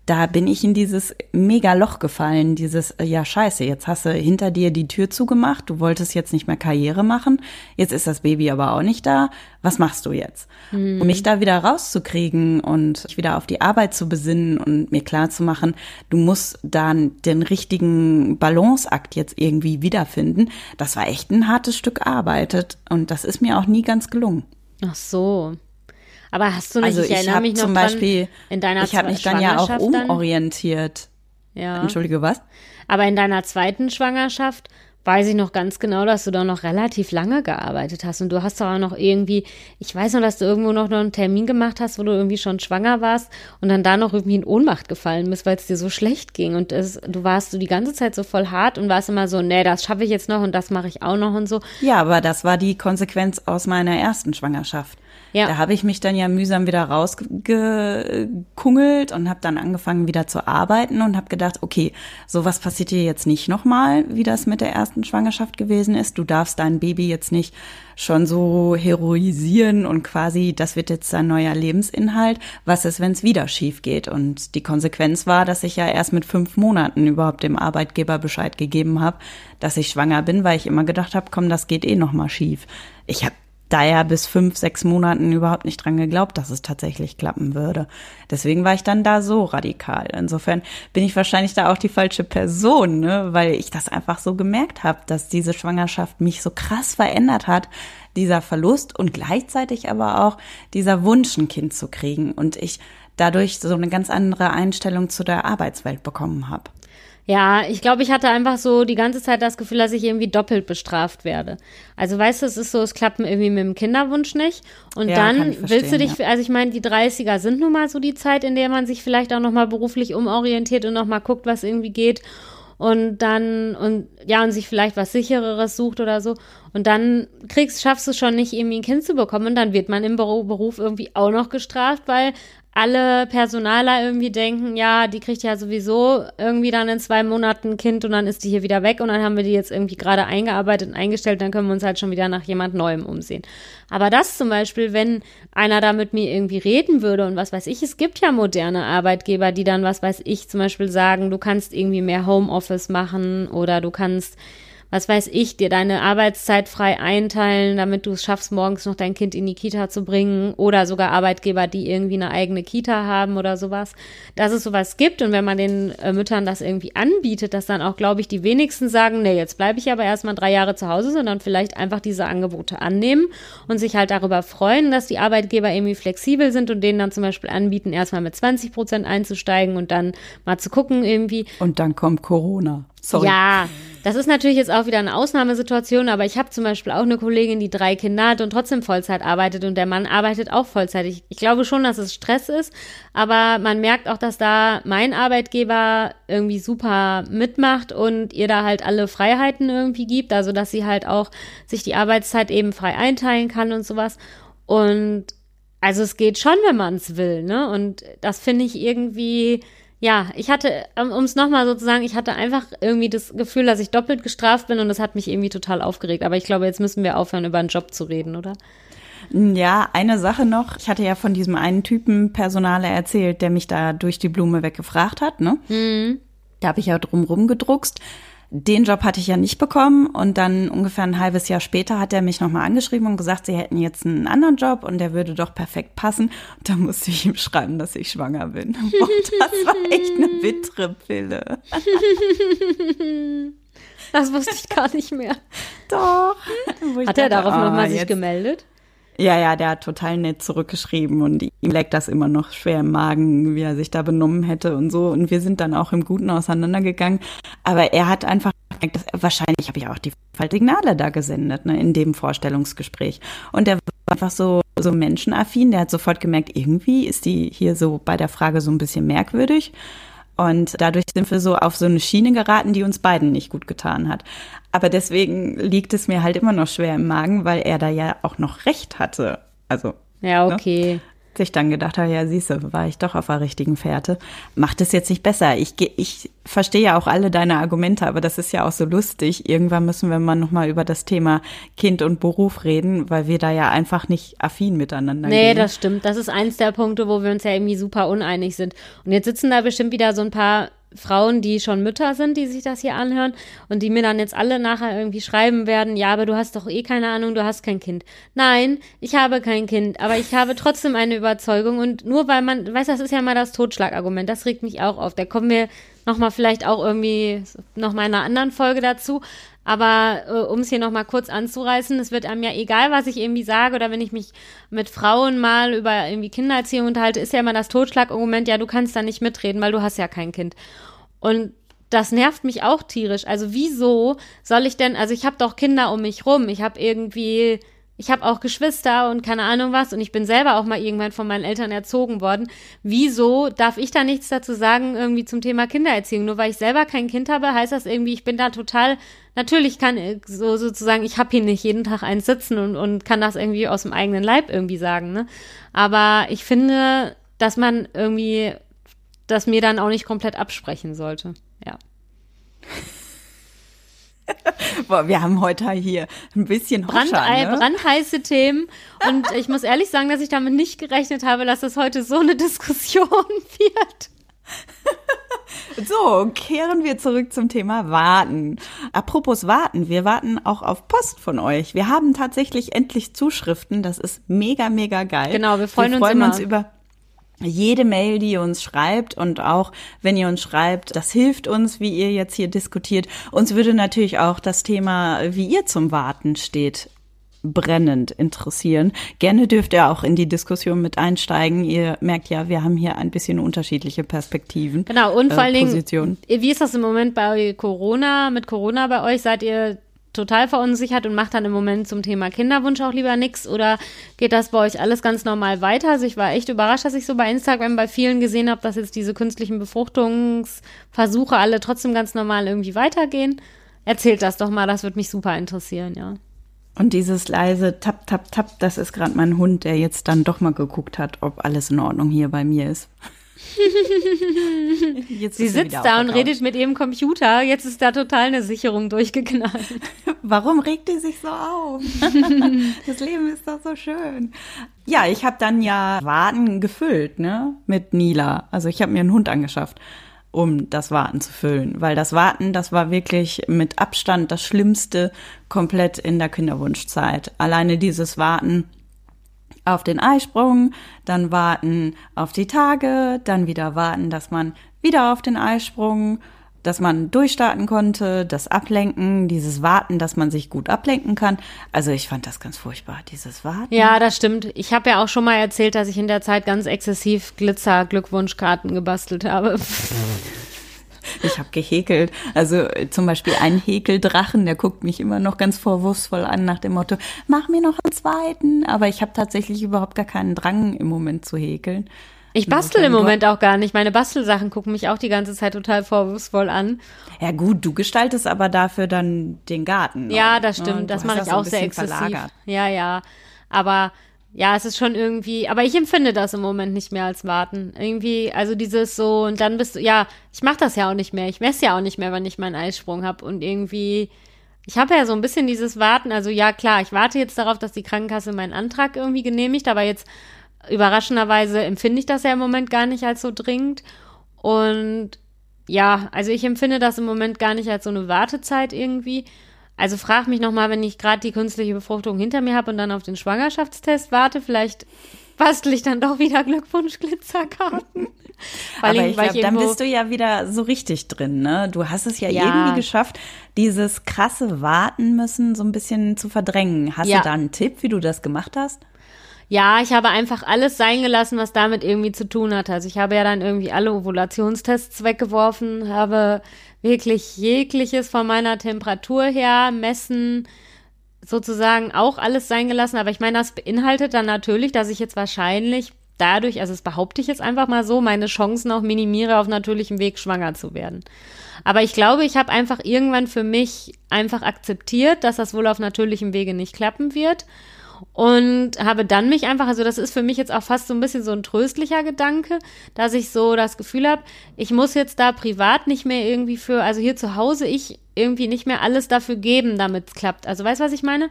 da bin ich in dieses mega Loch gefallen, dieses, äh, ja scheiße, jetzt hast du hinter dir die Tür zugemacht, du wolltest jetzt nicht mehr Karriere machen, jetzt ist das Baby aber auch nicht da, was machst du jetzt? Mhm. Um mich da wieder rauszukriegen und wieder auf die Arbeit zu besinnen und mir klar zu machen, du musst dann den richtigen Balanceakt jetzt irgendwie wiederfinden, das war echt ein hartes Stück Arbeit und das ist mir auch nie ganz gelungen. Ach so. Aber hast du nicht, also ich, ich erinnere mich noch zum Beispiel, dran, in deiner ich habe mich dann ja auch umorientiert. Dann, ja. Entschuldige, was? Aber in deiner zweiten Schwangerschaft weiß ich noch ganz genau, dass du da noch relativ lange gearbeitet hast. Und du hast doch auch noch irgendwie, ich weiß noch, dass du irgendwo noch einen Termin gemacht hast, wo du irgendwie schon schwanger warst und dann da noch irgendwie in Ohnmacht gefallen bist, weil es dir so schlecht ging. Und es, du warst so die ganze Zeit so voll hart und warst immer so, nee, das schaffe ich jetzt noch und das mache ich auch noch und so. Ja, aber das war die Konsequenz aus meiner ersten Schwangerschaft. Ja. Da habe ich mich dann ja mühsam wieder rausgekungelt und habe dann angefangen wieder zu arbeiten und habe gedacht, okay, sowas passiert dir jetzt nicht nochmal, wie das mit der ersten Schwangerschaft gewesen ist. Du darfst dein Baby jetzt nicht schon so heroisieren und quasi, das wird jetzt dein neuer Lebensinhalt. Was ist, wenn es wieder schief geht? Und die Konsequenz war, dass ich ja erst mit fünf Monaten überhaupt dem Arbeitgeber Bescheid gegeben habe, dass ich schwanger bin, weil ich immer gedacht habe, komm, das geht eh nochmal schief. Ich habe daher bis fünf, sechs Monaten überhaupt nicht dran geglaubt, dass es tatsächlich klappen würde. Deswegen war ich dann da so radikal. Insofern bin ich wahrscheinlich da auch die falsche Person, ne? weil ich das einfach so gemerkt habe, dass diese Schwangerschaft mich so krass verändert hat, dieser Verlust und gleichzeitig aber auch dieser Wunsch, ein Kind zu kriegen und ich dadurch so eine ganz andere Einstellung zu der Arbeitswelt bekommen habe. Ja, ich glaube, ich hatte einfach so die ganze Zeit das Gefühl, dass ich irgendwie doppelt bestraft werde. Also weißt du, es ist so, es klappt irgendwie mit dem Kinderwunsch nicht. Und ja, dann willst du dich, ja. also ich meine, die 30er sind nun mal so die Zeit, in der man sich vielleicht auch nochmal beruflich umorientiert und nochmal guckt, was irgendwie geht. Und dann, und ja, und sich vielleicht was sichereres sucht oder so. Und dann kriegst, schaffst du schon nicht, irgendwie ein Kind zu bekommen. Und dann wird man im Beruf irgendwie auch noch gestraft, weil alle Personaler irgendwie denken, ja, die kriegt ja sowieso irgendwie dann in zwei Monaten ein Kind und dann ist die hier wieder weg und dann haben wir die jetzt irgendwie gerade eingearbeitet und eingestellt, dann können wir uns halt schon wieder nach jemand Neuem umsehen. Aber das zum Beispiel, wenn einer da mit mir irgendwie reden würde und was weiß ich, es gibt ja moderne Arbeitgeber, die dann, was weiß ich, zum Beispiel sagen, du kannst irgendwie mehr Homeoffice machen oder du kannst was weiß ich, dir deine Arbeitszeit frei einteilen, damit du es schaffst, morgens noch dein Kind in die Kita zu bringen oder sogar Arbeitgeber, die irgendwie eine eigene Kita haben oder sowas, dass es sowas gibt und wenn man den äh, Müttern das irgendwie anbietet, dass dann auch, glaube ich, die wenigsten sagen, nee, jetzt bleibe ich aber erstmal drei Jahre zu Hause, sondern vielleicht einfach diese Angebote annehmen und sich halt darüber freuen, dass die Arbeitgeber irgendwie flexibel sind und denen dann zum Beispiel anbieten, erstmal mit 20 Prozent einzusteigen und dann mal zu gucken irgendwie. Und dann kommt Corona. Sorry. Ja, das ist natürlich jetzt auch wieder eine Ausnahmesituation, aber ich habe zum Beispiel auch eine Kollegin, die drei Kinder hat und trotzdem Vollzeit arbeitet und der Mann arbeitet auch Vollzeit. Ich, ich glaube schon, dass es Stress ist, aber man merkt auch, dass da mein Arbeitgeber irgendwie super mitmacht und ihr da halt alle Freiheiten irgendwie gibt, also dass sie halt auch sich die Arbeitszeit eben frei einteilen kann und sowas. Und also es geht schon, wenn man es will, ne? Und das finde ich irgendwie ja, ich hatte, um es nochmal so zu sagen, ich hatte einfach irgendwie das Gefühl, dass ich doppelt gestraft bin und das hat mich irgendwie total aufgeregt. Aber ich glaube, jetzt müssen wir aufhören, über einen Job zu reden, oder? Ja, eine Sache noch. Ich hatte ja von diesem einen Typen Personale erzählt, der mich da durch die Blume weggefragt hat, ne? Mhm. Da habe ich ja drum rumgedruckst. Den Job hatte ich ja nicht bekommen und dann ungefähr ein halbes Jahr später hat er mich nochmal angeschrieben und gesagt, sie hätten jetzt einen anderen Job und der würde doch perfekt passen. Und da musste ich ihm schreiben, dass ich schwanger bin. Und das war echt eine bittere Pille. Das wusste ich gar nicht mehr. Doch. Hat er darauf oh, nochmal sich gemeldet? Ja, ja, der hat total nett zurückgeschrieben und ihm leckt das immer noch schwer im Magen, wie er sich da benommen hätte und so. Und wir sind dann auch im Guten auseinandergegangen. Aber er hat einfach dass, wahrscheinlich habe ich auch die Signale da gesendet, ne, in dem Vorstellungsgespräch. Und der war einfach so, so menschenaffin, der hat sofort gemerkt, irgendwie ist die hier so bei der Frage so ein bisschen merkwürdig. Und dadurch sind wir so auf so eine Schiene geraten, die uns beiden nicht gut getan hat. Aber deswegen liegt es mir halt immer noch schwer im Magen, weil er da ja auch noch recht hatte. Also. Ja, ne? okay. Ne? Sich dann gedacht habe, ja, siehste, war ich doch auf der richtigen Fährte. Macht es jetzt nicht besser. Ich, ich verstehe ja auch alle deine Argumente, aber das ist ja auch so lustig. Irgendwann müssen wir mal nochmal über das Thema Kind und Beruf reden, weil wir da ja einfach nicht affin miteinander nee. Nee, das stimmt. Das ist eins der Punkte, wo wir uns ja irgendwie super uneinig sind. Und jetzt sitzen da bestimmt wieder so ein paar Frauen, die schon Mütter sind, die sich das hier anhören und die mir dann jetzt alle nachher irgendwie schreiben werden, ja, aber du hast doch eh keine Ahnung, du hast kein Kind. Nein, ich habe kein Kind, aber ich habe trotzdem eine Überzeugung und nur weil man, weißt das ist ja mal das Totschlagargument, das regt mich auch auf. Da kommen wir nochmal vielleicht auch irgendwie nochmal in einer anderen Folge dazu. Aber äh, um es hier nochmal kurz anzureißen, es wird einem ja egal, was ich irgendwie sage oder wenn ich mich mit Frauen mal über irgendwie Kindererziehung unterhalte, ist ja immer das Totschlagargument, ja, du kannst da nicht mitreden, weil du hast ja kein Kind. Und das nervt mich auch tierisch. Also wieso soll ich denn, also ich habe doch Kinder um mich rum, ich habe irgendwie ich habe auch Geschwister und keine Ahnung was und ich bin selber auch mal irgendwann von meinen Eltern erzogen worden. Wieso darf ich da nichts dazu sagen irgendwie zum Thema Kindererziehung? Nur weil ich selber kein Kind habe, heißt das irgendwie, ich bin da total natürlich kann so sozusagen, ich habe hier nicht jeden Tag eins sitzen und, und kann das irgendwie aus dem eigenen Leib irgendwie sagen, ne? Aber ich finde, dass man irgendwie das mir dann auch nicht komplett absprechen sollte. Ja. Boah, wir haben heute hier ein bisschen Brand, Hoscher, ne? brandheiße Themen. Und ich muss ehrlich sagen, dass ich damit nicht gerechnet habe, dass es heute so eine Diskussion wird. So, kehren wir zurück zum Thema Warten. Apropos Warten, wir warten auch auf Post von euch. Wir haben tatsächlich endlich Zuschriften. Das ist mega, mega geil. Genau, wir freuen, wir freuen uns, uns über jede Mail, die ihr uns schreibt und auch wenn ihr uns schreibt, das hilft uns, wie ihr jetzt hier diskutiert. Uns würde natürlich auch das Thema, wie ihr zum Warten steht, brennend interessieren. Gerne dürft ihr auch in die Diskussion mit einsteigen. Ihr merkt ja, wir haben hier ein bisschen unterschiedliche Perspektiven. Genau, und vor äh, allen Dingen, Positionen. wie ist das im Moment bei Corona, mit Corona bei euch? Seid ihr total verunsichert und macht dann im Moment zum Thema Kinderwunsch auch lieber nichts oder geht das bei euch alles ganz normal weiter? Also ich war echt überrascht, dass ich so bei Instagram bei vielen gesehen habe, dass jetzt diese künstlichen Befruchtungsversuche alle trotzdem ganz normal irgendwie weitergehen. Erzählt das doch mal, das würde mich super interessieren, ja. Und dieses leise Tap, Tap, Tap, das ist gerade mein Hund, der jetzt dann doch mal geguckt hat, ob alles in Ordnung hier bei mir ist. Jetzt Sie sitzt da und redet mit ihrem Computer. Jetzt ist da total eine Sicherung durchgeknallt. Warum regt die sich so auf? das Leben ist doch so schön. Ja, ich habe dann ja Waden gefüllt, ne, mit Nila. Also ich habe mir einen Hund angeschafft um das Warten zu füllen. Weil das Warten, das war wirklich mit Abstand das Schlimmste komplett in der Kinderwunschzeit. Alleine dieses Warten auf den Eisprung, dann warten auf die Tage, dann wieder warten, dass man wieder auf den Eisprung dass man durchstarten konnte, das Ablenken, dieses Warten, dass man sich gut ablenken kann. Also ich fand das ganz furchtbar, dieses Warten. Ja, das stimmt. Ich habe ja auch schon mal erzählt, dass ich in der Zeit ganz exzessiv Glitzer-Glückwunschkarten gebastelt habe. Ich habe gehäkelt. Also zum Beispiel ein Häkeldrachen, der guckt mich immer noch ganz vorwurfsvoll an nach dem Motto, mach mir noch einen zweiten. Aber ich habe tatsächlich überhaupt gar keinen Drang im Moment zu häkeln. Ich bastel im Moment auch gar nicht. Meine Bastelsachen gucken mich auch die ganze Zeit total vorwurfsvoll an. Ja gut, du gestaltest aber dafür dann den Garten. Ja, ne? das stimmt. Das mache ich auch sehr exzessiv. Verlagert. Ja, ja. Aber ja, es ist schon irgendwie, aber ich empfinde das im Moment nicht mehr als Warten. Irgendwie, also dieses so, und dann bist du, ja, ich mache das ja auch nicht mehr. Ich messe ja auch nicht mehr, wenn ich meinen Eisprung habe. Und irgendwie, ich habe ja so ein bisschen dieses Warten, also ja, klar, ich warte jetzt darauf, dass die Krankenkasse meinen Antrag irgendwie genehmigt, aber jetzt überraschenderweise empfinde ich das ja im Moment gar nicht als so dringend. Und ja, also ich empfinde das im Moment gar nicht als so eine Wartezeit irgendwie. Also frag mich nochmal, wenn ich gerade die künstliche Befruchtung hinter mir habe und dann auf den Schwangerschaftstest warte, vielleicht bastel ich dann doch wieder Glückwunsch-Glitzerkarten. Aber ich glaube, dann bist du ja wieder so richtig drin, ne? Du hast es ja, ja, irgendwie geschafft, dieses krasse Warten müssen so ein bisschen zu verdrängen. Hast ja. du da einen Tipp, wie du das gemacht hast? Ja, ich habe einfach alles sein gelassen, was damit irgendwie zu tun hat. Also ich habe ja dann irgendwie alle Ovulationstests weggeworfen, habe wirklich jegliches von meiner Temperatur her messen, sozusagen auch alles sein gelassen. Aber ich meine, das beinhaltet dann natürlich, dass ich jetzt wahrscheinlich dadurch, also das behaupte ich jetzt einfach mal so, meine Chancen auch minimiere, auf natürlichem Weg schwanger zu werden. Aber ich glaube, ich habe einfach irgendwann für mich einfach akzeptiert, dass das wohl auf natürlichem Wege nicht klappen wird und habe dann mich einfach, also das ist für mich jetzt auch fast so ein bisschen so ein tröstlicher Gedanke, dass ich so das Gefühl habe, ich muss jetzt da privat nicht mehr irgendwie für, also hier zu Hause ich irgendwie nicht mehr alles dafür geben, damit es klappt. Also weißt du, was ich meine?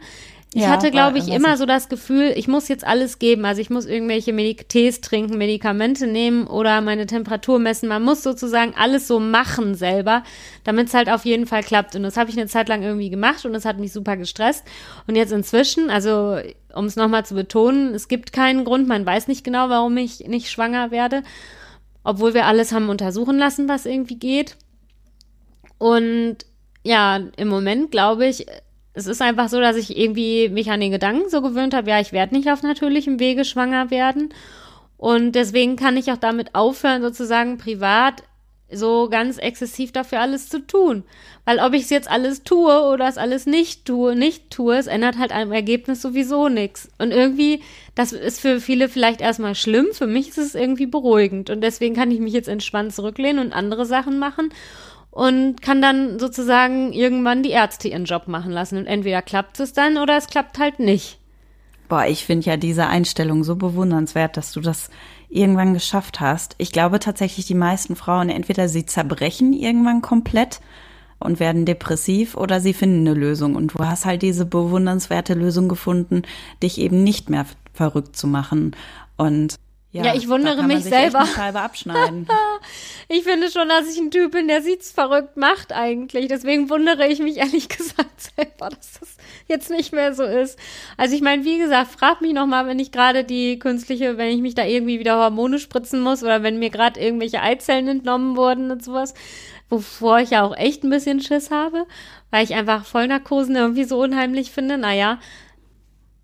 Ich ja, hatte, glaube ich, immer so das Gefühl, ich muss jetzt alles geben. Also ich muss irgendwelche Medik Tees trinken, Medikamente nehmen oder meine Temperatur messen. Man muss sozusagen alles so machen selber, damit es halt auf jeden Fall klappt. Und das habe ich eine Zeit lang irgendwie gemacht und das hat mich super gestresst. Und jetzt inzwischen, also um es nochmal zu betonen, es gibt keinen Grund, man weiß nicht genau, warum ich nicht schwanger werde, obwohl wir alles haben untersuchen lassen, was irgendwie geht. Und ja, im Moment glaube ich, es ist einfach so, dass ich irgendwie mich an den Gedanken so gewöhnt habe, ja, ich werde nicht auf natürlichem Wege schwanger werden. Und deswegen kann ich auch damit aufhören, sozusagen privat so ganz exzessiv dafür alles zu tun. Weil ob ich es jetzt alles tue oder es alles nicht tue, nicht tue, es ändert halt am Ergebnis sowieso nichts. Und irgendwie, das ist für viele vielleicht erstmal schlimm, für mich ist es irgendwie beruhigend. Und deswegen kann ich mich jetzt entspannt zurücklehnen und andere Sachen machen und kann dann sozusagen irgendwann die Ärzte ihren Job machen lassen. Und entweder klappt es dann oder es klappt halt nicht. Boah, ich finde ja diese Einstellung so bewundernswert, dass du das irgendwann geschafft hast. Ich glaube tatsächlich, die meisten Frauen, entweder sie zerbrechen irgendwann komplett und werden depressiv oder sie finden eine Lösung. Und du hast halt diese bewundernswerte Lösung gefunden, dich eben nicht mehr verrückt zu machen. Und Ja, ich wundere mich selber. Ich finde schon, dass ich ein Typ bin, der sieht's verrückt macht eigentlich. Deswegen wundere ich mich ehrlich gesagt selber, dass das jetzt nicht mehr so ist. Also ich meine, wie gesagt, frag mich noch mal, wenn ich gerade die künstliche, wenn ich mich da irgendwie wieder Hormone spritzen muss oder wenn mir gerade irgendwelche Eizellen entnommen wurden und sowas, wovor ich ja auch echt ein bisschen Schiss habe, weil ich einfach Vollnarkosen irgendwie so unheimlich finde. Naja,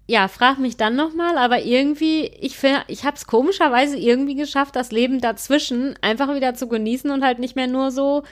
ja, frag mich dann nochmal, aber irgendwie, ich ich habe es komischerweise irgendwie geschafft, das Leben dazwischen einfach wieder zu genießen und halt nicht mehr nur so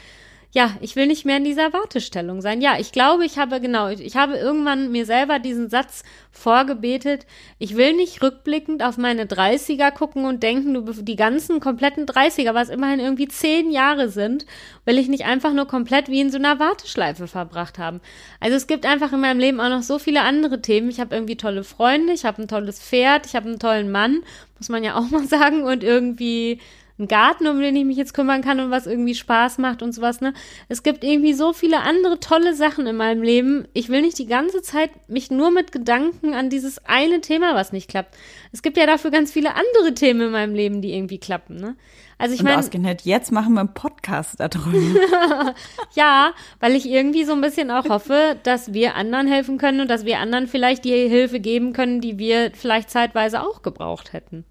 ja, ich will nicht mehr in dieser Wartestellung sein. Ja, ich glaube, ich habe genau, ich habe irgendwann mir selber diesen Satz vorgebetet. Ich will nicht rückblickend auf meine 30er gucken und denken, du, die ganzen kompletten 30er, was immerhin irgendwie zehn Jahre sind, will ich nicht einfach nur komplett wie in so einer Warteschleife verbracht haben. Also es gibt einfach in meinem Leben auch noch so viele andere Themen. Ich habe irgendwie tolle Freunde, ich habe ein tolles Pferd, ich habe einen tollen Mann, muss man ja auch mal sagen, und irgendwie einen Garten, um den ich mich jetzt kümmern kann und was irgendwie Spaß macht und sowas, ne? Es gibt irgendwie so viele andere tolle Sachen in meinem Leben. Ich will nicht die ganze Zeit mich nur mit Gedanken an dieses eine Thema, was nicht klappt. Es gibt ja dafür ganz viele andere Themen in meinem Leben, die irgendwie klappen, ne? Also ich meine. Ausgerechnet jetzt machen wir einen Podcast darüber. ja, weil ich irgendwie so ein bisschen auch hoffe, dass wir anderen helfen können und dass wir anderen vielleicht die Hilfe geben können, die wir vielleicht zeitweise auch gebraucht hätten.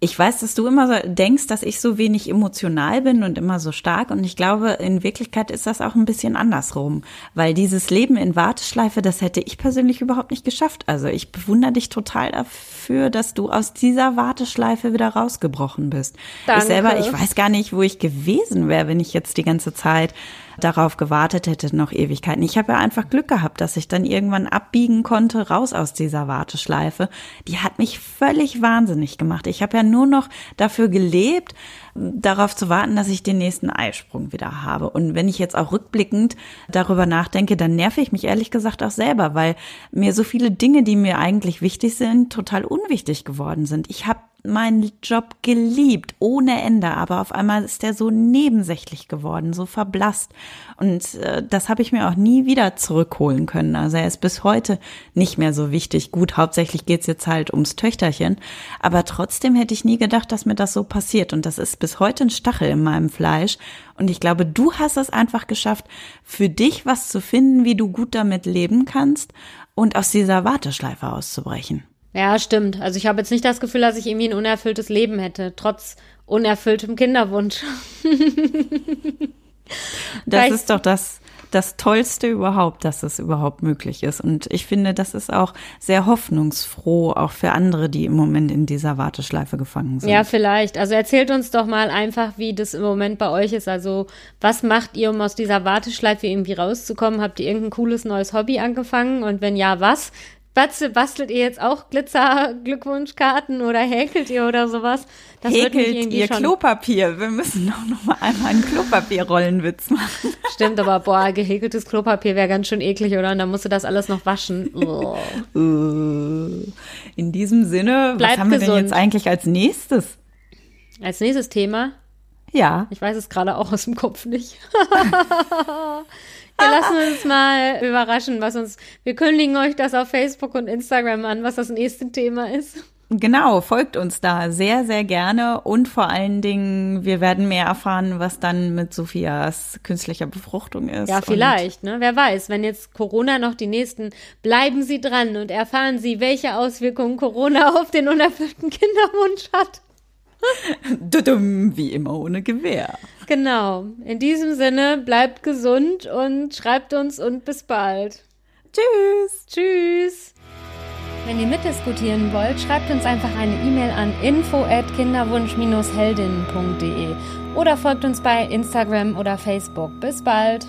Ich weiß, dass du immer so denkst, dass ich so wenig emotional bin und immer so stark. Und ich glaube, in Wirklichkeit ist das auch ein bisschen andersrum. Weil dieses Leben in Warteschleife, das hätte ich persönlich überhaupt nicht geschafft. Also ich bewundere dich total dafür, dass du aus dieser Warteschleife wieder rausgebrochen bist. Danke. Ich selber, ich weiß gar nicht, wo ich gewesen wäre, wenn ich jetzt die ganze Zeit darauf gewartet hätte, noch Ewigkeiten. Ich habe ja einfach Glück gehabt, dass ich dann irgendwann abbiegen konnte, raus aus dieser Warteschleife. Die hat mich völlig wahnsinnig gemacht. Ich habe ja nur noch dafür gelebt, darauf zu warten, dass ich den nächsten Eisprung wieder habe. Und wenn ich jetzt auch rückblickend darüber nachdenke, dann nerve ich mich ehrlich gesagt auch selber, weil mir so viele Dinge, die mir eigentlich wichtig sind, total unwichtig geworden sind. Ich habe meinen Job geliebt, ohne Ende, aber auf einmal ist er so nebensächlich geworden, so verblasst. Und äh, das habe ich mir auch nie wieder zurückholen können. Also er ist bis heute nicht mehr so wichtig. Gut, hauptsächlich geht's jetzt halt ums Töchterchen, aber trotzdem hätte ich nie gedacht, dass mir das so passiert. Und das ist bis heute ein Stachel in meinem Fleisch. Und ich glaube, du hast es einfach geschafft, für dich was zu finden, wie du gut damit leben kannst und aus dieser Warteschleife auszubrechen. Ja, stimmt. Also ich habe jetzt nicht das Gefühl, dass ich irgendwie ein unerfülltes Leben hätte, trotz unerfülltem Kinderwunsch. das ist doch das, das Tollste überhaupt, dass es überhaupt möglich ist. Und ich finde, das ist auch sehr hoffnungsfroh, auch für andere, die im Moment in dieser Warteschleife gefangen sind. Ja, vielleicht. Also erzählt uns doch mal einfach, wie das im Moment bei euch ist. Also was macht ihr, um aus dieser Warteschleife irgendwie rauszukommen? Habt ihr irgendein cooles neues Hobby angefangen? Und wenn ja, was? Bastelt, bastelt ihr jetzt auch Glitzer-Glückwunschkarten oder häkelt ihr oder sowas? Das häkelt ihr Klopapier? Wir müssen doch noch mal einmal einen Klopapierrollenwitz machen. Stimmt, aber boah, gehäkeltes Klopapier wäre ganz schön eklig, oder? Und dann musst du das alles noch waschen. Oh. In diesem Sinne, Bleib was haben gesund. wir denn jetzt eigentlich als nächstes? Als nächstes Thema? Ja. Ich weiß es gerade auch aus dem Kopf nicht. Wir lassen uns mal überraschen, was uns. Wir kündigen euch das auf Facebook und Instagram an, was das nächste Thema ist. Genau, folgt uns da sehr, sehr gerne und vor allen Dingen, wir werden mehr erfahren, was dann mit Sophias künstlicher Befruchtung ist. Ja, vielleicht, ne? Wer weiß, wenn jetzt Corona noch die nächsten, bleiben Sie dran und erfahren Sie, welche Auswirkungen Corona auf den unerfüllten Kinderwunsch hat. Wie immer ohne Gewehr. Genau. In diesem Sinne, bleibt gesund und schreibt uns und bis bald. Tschüss. Tschüss. Wenn ihr mitdiskutieren wollt, schreibt uns einfach eine E-Mail an info@kinderwunsch-heldinnen.de oder folgt uns bei Instagram oder Facebook. Bis bald.